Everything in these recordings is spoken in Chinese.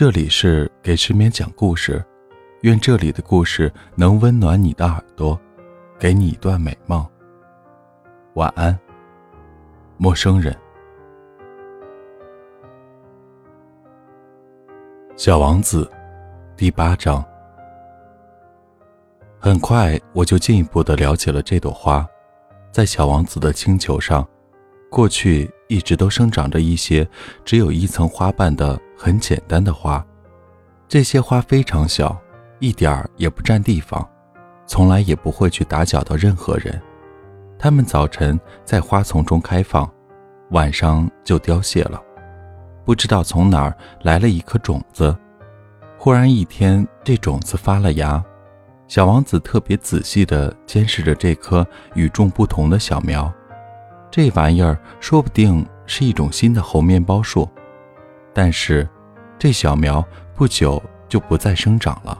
这里是给失眠讲故事，愿这里的故事能温暖你的耳朵，给你一段美梦。晚安，陌生人。小王子，第八章。很快我就进一步的了解了这朵花，在小王子的星球上，过去一直都生长着一些只有一层花瓣的。很简单的花，这些花非常小，一点儿也不占地方，从来也不会去打搅到任何人。它们早晨在花丛中开放，晚上就凋谢了。不知道从哪儿来了一颗种子，忽然一天，这种子发了芽。小王子特别仔细地监视着这棵与众不同的小苗，这玩意儿说不定是一种新的猴面包树。但是，这小苗不久就不再生长了，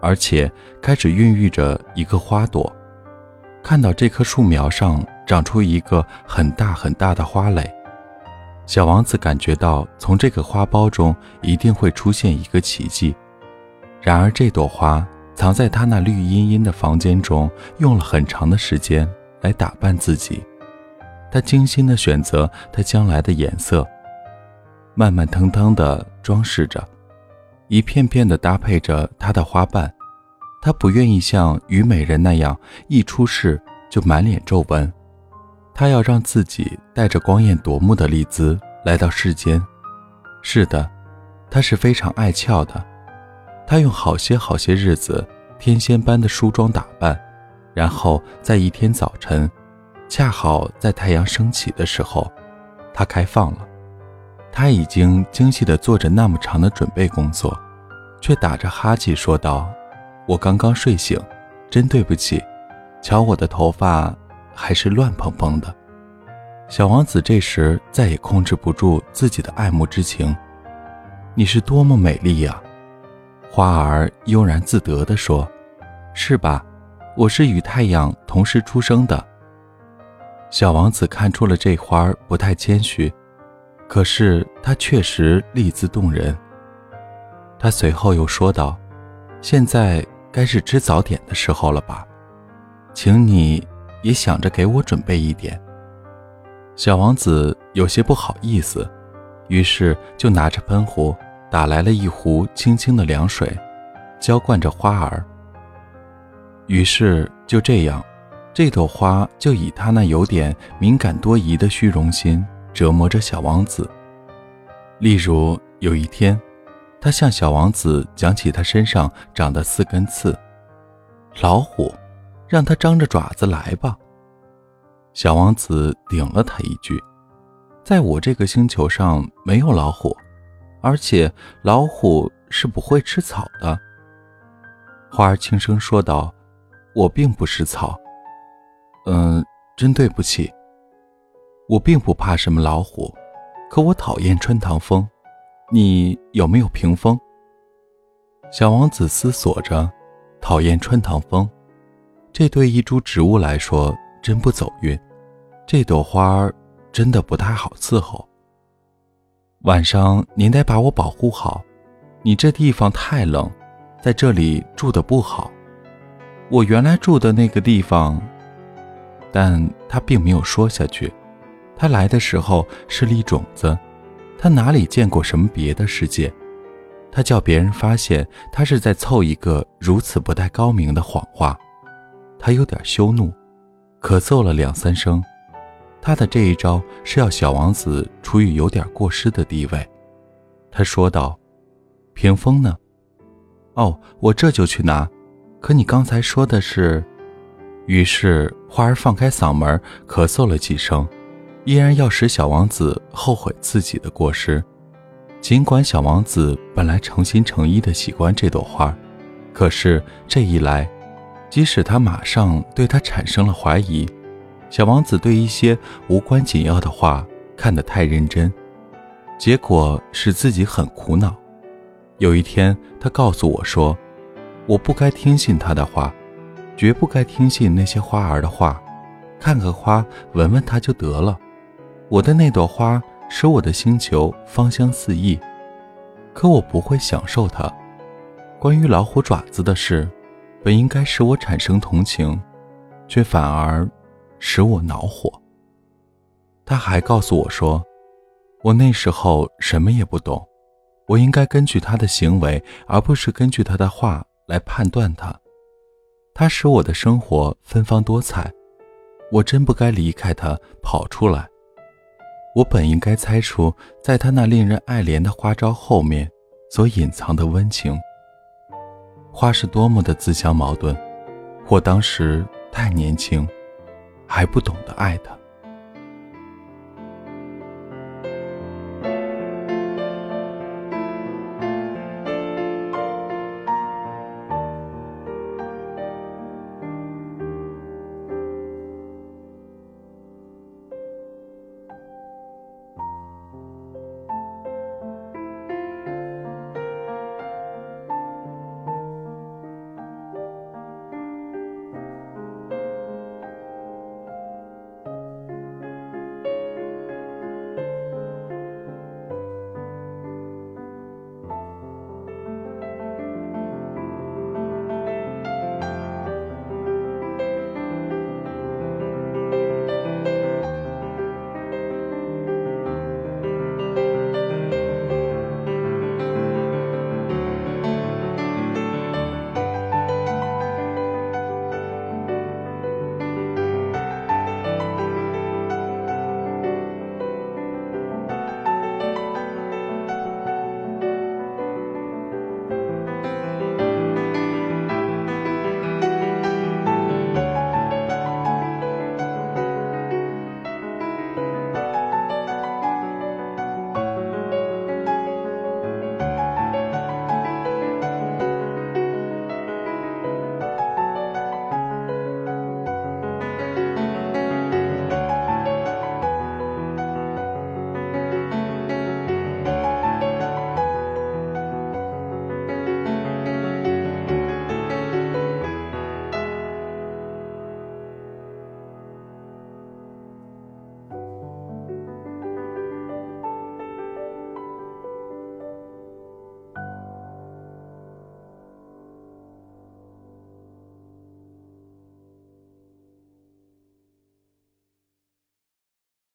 而且开始孕育着一个花朵。看到这棵树苗上长出一个很大很大的花蕾，小王子感觉到从这个花苞中一定会出现一个奇迹。然而，这朵花藏在他那绿茵茵的房间中，用了很长的时间来打扮自己。他精心地选择它将来的颜色。慢慢腾腾地装饰着，一片片地搭配着它的花瓣。他不愿意像虞美人那样一出世就满脸皱纹，他要让自己带着光艳夺目的丽姿来到世间。是的，他是非常爱俏的。他用好些好些日子，天仙般的梳妆打扮，然后在一天早晨，恰好在太阳升起的时候，他开放了。他已经精细地做着那么长的准备工作，却打着哈欠说道：“我刚刚睡醒，真对不起。瞧我的头发还是乱蓬蓬的。”小王子这时再也控制不住自己的爱慕之情。“你是多么美丽呀！”花儿悠然自得地说，“是吧？我是与太阳同时出生的。”小王子看出了这花儿不太谦虚。可是他确实丽姿动人。他随后又说道：“现在该是吃早点的时候了吧？请你也想着给我准备一点。”小王子有些不好意思，于是就拿着喷壶打来了一壶清清的凉水，浇灌着花儿。于是就这样，这朵花就以他那有点敏感多疑的虚荣心。折磨着小王子。例如有一天，他向小王子讲起他身上长的四根刺。老虎，让他张着爪子来吧。小王子顶了他一句：“在我这个星球上没有老虎，而且老虎是不会吃草的。”花儿轻声说道：“我并不食草。嗯，真对不起。”我并不怕什么老虎，可我讨厌穿堂风。你有没有屏风？小王子思索着，讨厌穿堂风，这对一株植物来说真不走运。这朵花儿真的不太好伺候。晚上您得把我保护好，你这地方太冷，在这里住的不好。我原来住的那个地方，但他并没有说下去。他来的时候是粒种子，他哪里见过什么别的世界？他叫别人发现他是在凑一个如此不太高明的谎话。他有点羞怒，咳嗽了两三声。他的这一招是要小王子处于有点过失的地位。他说道：“屏风呢？哦，我这就去拿。可你刚才说的是……”于是花儿放开嗓门咳嗽了几声。依然要使小王子后悔自己的过失，尽管小王子本来诚心诚意的喜欢这朵花，可是这一来，即使他马上对他产生了怀疑，小王子对一些无关紧要的话看得太认真，结果使自己很苦恼。有一天，他告诉我说：“我不该听信他的话，绝不该听信那些花儿的话，看个花，闻闻它就得了。”我的那朵花使我的星球芳香四溢，可我不会享受它。关于老虎爪子的事，本应该使我产生同情，却反而使我恼火。他还告诉我说，我那时候什么也不懂，我应该根据他的行为，而不是根据他的话来判断他。他使我的生活芬芳多彩，我真不该离开他跑出来。我本应该猜出，在他那令人爱怜的花招后面，所隐藏的温情。花是多么的自相矛盾，我当时太年轻，还不懂得爱他。